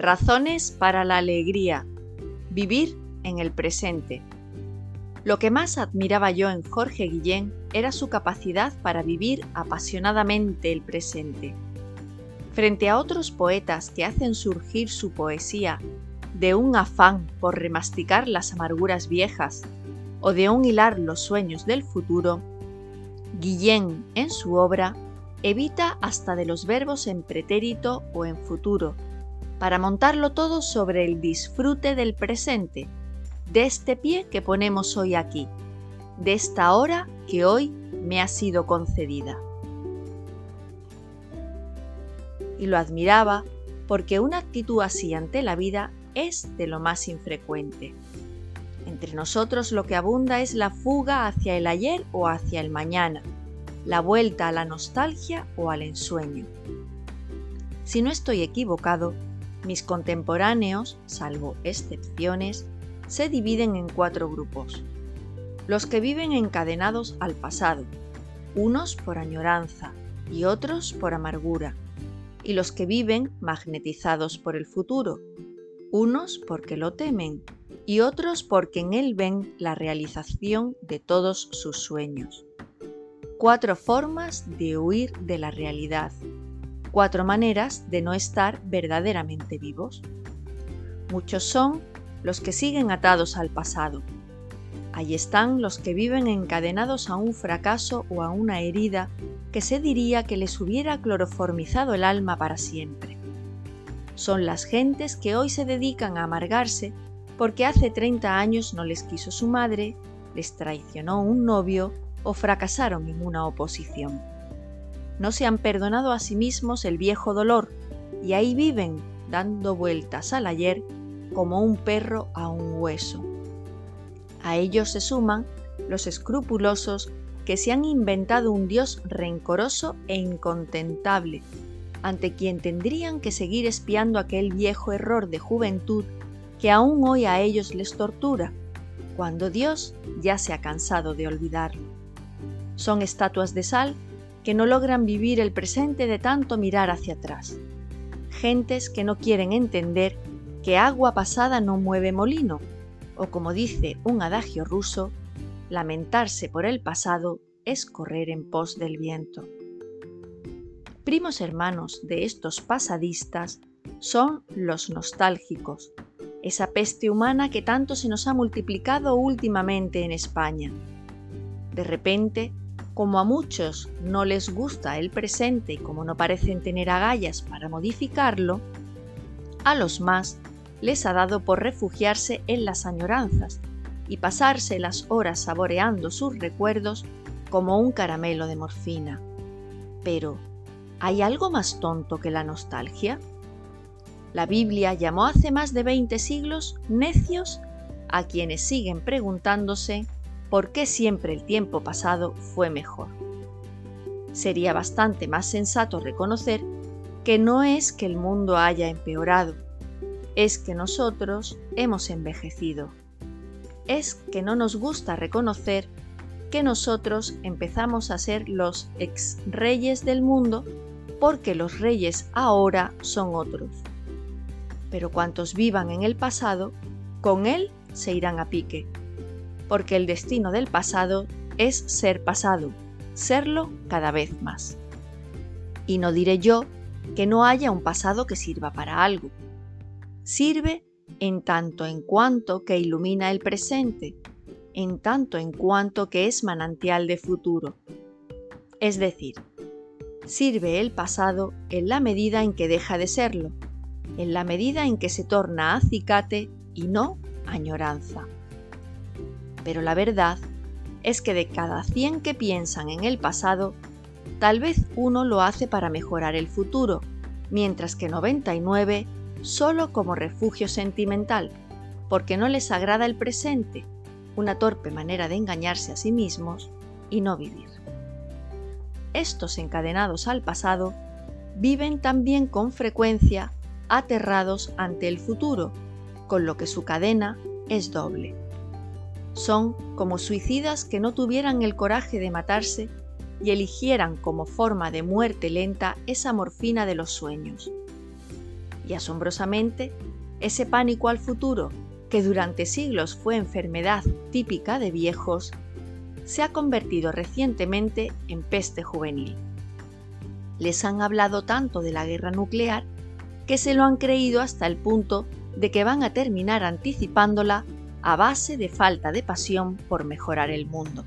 Razones para la alegría. Vivir en el presente. Lo que más admiraba yo en Jorge Guillén era su capacidad para vivir apasionadamente el presente. Frente a otros poetas que hacen surgir su poesía de un afán por remasticar las amarguras viejas o de un hilar los sueños del futuro, Guillén en su obra evita hasta de los verbos en pretérito o en futuro, para montarlo todo sobre el disfrute del presente, de este pie que ponemos hoy aquí, de esta hora que hoy me ha sido concedida. Y lo admiraba porque una actitud así ante la vida es de lo más infrecuente. Entre nosotros lo que abunda es la fuga hacia el ayer o hacia el mañana, la vuelta a la nostalgia o al ensueño. Si no estoy equivocado, mis contemporáneos, salvo excepciones, se dividen en cuatro grupos. Los que viven encadenados al pasado, unos por añoranza y otros por amargura, y los que viven magnetizados por el futuro, unos porque lo temen y otros porque en él ven la realización de todos sus sueños. Cuatro formas de huir de la realidad. Cuatro maneras de no estar verdaderamente vivos. Muchos son los que siguen atados al pasado. Ahí están los que viven encadenados a un fracaso o a una herida que se diría que les hubiera cloroformizado el alma para siempre. Son las gentes que hoy se dedican a amargarse porque hace 30 años no les quiso su madre, les traicionó un novio o fracasaron en una oposición. No se han perdonado a sí mismos el viejo dolor y ahí viven dando vueltas al ayer como un perro a un hueso. A ellos se suman los escrupulosos que se han inventado un Dios rencoroso e incontentable, ante quien tendrían que seguir espiando aquel viejo error de juventud que aún hoy a ellos les tortura, cuando Dios ya se ha cansado de olvidarlo. Son estatuas de sal que no logran vivir el presente de tanto mirar hacia atrás. Gentes que no quieren entender que agua pasada no mueve molino, o como dice un adagio ruso, lamentarse por el pasado es correr en pos del viento. Primos hermanos de estos pasadistas son los nostálgicos, esa peste humana que tanto se nos ha multiplicado últimamente en España. De repente, como a muchos no les gusta el presente y como no parecen tener agallas para modificarlo, a los más les ha dado por refugiarse en las añoranzas y pasarse las horas saboreando sus recuerdos como un caramelo de morfina. Pero, ¿hay algo más tonto que la nostalgia? La Biblia llamó hace más de 20 siglos necios a quienes siguen preguntándose por qué siempre el tiempo pasado fue mejor. Sería bastante más sensato reconocer que no es que el mundo haya empeorado, es que nosotros hemos envejecido. Es que no nos gusta reconocer que nosotros empezamos a ser los ex reyes del mundo porque los reyes ahora son otros. Pero cuantos vivan en el pasado, con él se irán a pique, porque el destino del pasado es ser pasado, serlo cada vez más. Y no diré yo que no haya un pasado que sirva para algo, sirve en tanto en cuanto que ilumina el presente, en tanto en cuanto que es manantial de futuro. Es decir, sirve el pasado en la medida en que deja de serlo, en la medida en que se torna acicate y no añoranza. Pero la verdad es que de cada 100 que piensan en el pasado, tal vez uno lo hace para mejorar el futuro, mientras que 99 solo como refugio sentimental, porque no les agrada el presente, una torpe manera de engañarse a sí mismos y no vivir. Estos encadenados al pasado viven también con frecuencia aterrados ante el futuro, con lo que su cadena es doble. Son como suicidas que no tuvieran el coraje de matarse y eligieran como forma de muerte lenta esa morfina de los sueños, Y asombrosamente, ese pánico al futuro, que durante siglos fue enfermedad típica de viejos, se ha convertido recientemente en peste juvenil. Les han hablado tanto de la guerra nuclear que se lo han creído hasta el punto de que van a terminar anticipándola a base de falta de pasión por mejorar el mundo.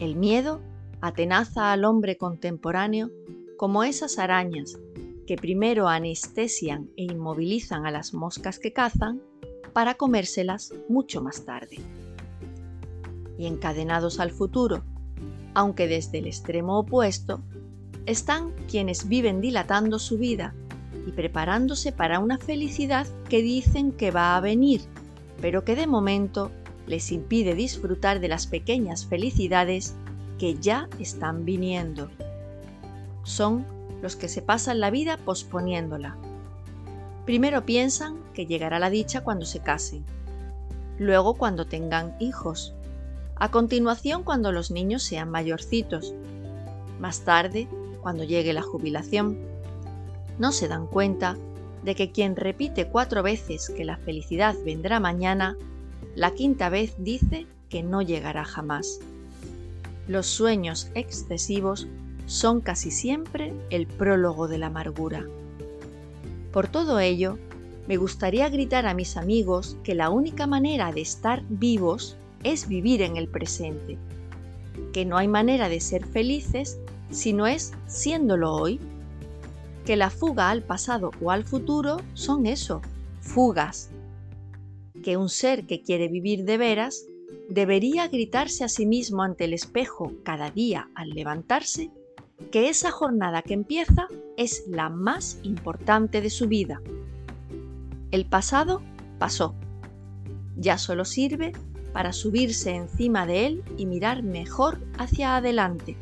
El miedo atenaza al hombre contemporáneo como esas arañas que primero anestesian e inmovilizan a las moscas que cazan para comérselas mucho más tarde. Y encadenados al futuro, aunque desde el extremo opuesto, están quienes viven dilatando su vida y preparándose para una felicidad que dicen que va a venir, pero que de momento les impide disfrutar de las pequeñas felicidades que ya están viniendo. Son los que se pasan la vida posponiéndola. Primero piensan que llegará la dicha cuando se casen, luego cuando tengan hijos, a continuación cuando los niños sean mayorcitos, más tarde cuando llegue la jubilación. No se dan cuenta de que quien repite cuatro veces que la felicidad vendrá mañana, la quinta vez dice que no llegará jamás. Los sueños excesivos son casi siempre el prólogo de la amargura. Por todo ello, me gustaría gritar a mis amigos que la única manera de estar vivos es vivir en el presente, que no hay manera de ser felices si no es siéndolo hoy, que la fuga al pasado o al futuro son eso, fugas, que un ser que quiere vivir de veras debería gritarse a sí mismo ante el espejo cada día al levantarse que esa jornada que empieza es la más importante de su vida. El pasado pasó. Ya solo sirve para subirse encima de él y mirar mejor hacia adelante.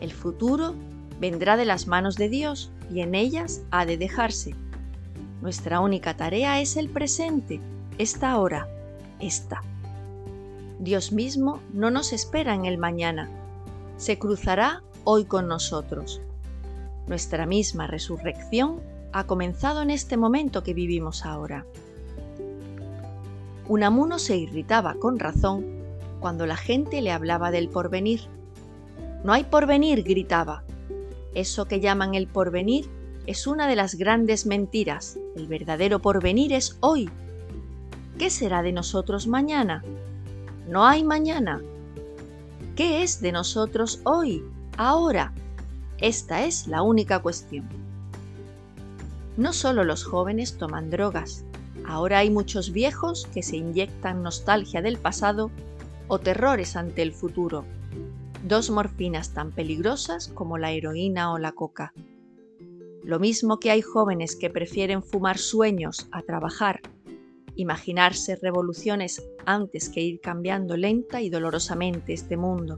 El futuro vendrá de las manos de Dios y en ellas ha de dejarse. Nuestra única tarea es el presente, esta hora, esta. Dios mismo no nos espera en el mañana. Se cruzará hoy con nosotros. Nuestra misma resurrección ha comenzado en este momento que vivimos ahora. Unamuno se irritaba con razón cuando la gente le hablaba del porvenir. No hay porvenir, gritaba. Eso que llaman el porvenir es una de las grandes mentiras. El verdadero porvenir es hoy. ¿Qué será de nosotros mañana? No hay mañana. ¿Qué es de nosotros hoy? ahora. Esta es la única cuestión. No solo los jóvenes toman drogas, ahora hay muchos viejos que se inyectan nostalgia del pasado o terrores ante el futuro, dos morfinas tan peligrosas como la heroína o la coca. Lo mismo que hay jóvenes que prefieren fumar sueños a trabajar, imaginarse revoluciones antes que ir cambiando lenta y dolorosamente este mundo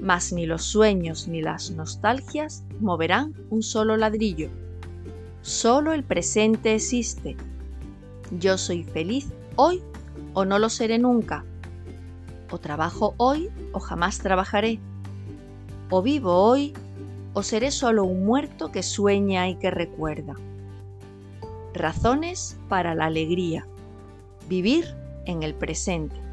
mas ni los sueños ni las nostalgias moverán un solo ladrillo. Solo el presente existe. Yo soy feliz hoy o no lo seré nunca. O trabajo hoy o jamás trabajaré. O vivo hoy o seré solo un muerto que sueña y que recuerda. Razones para la alegría. Vivir en el presente.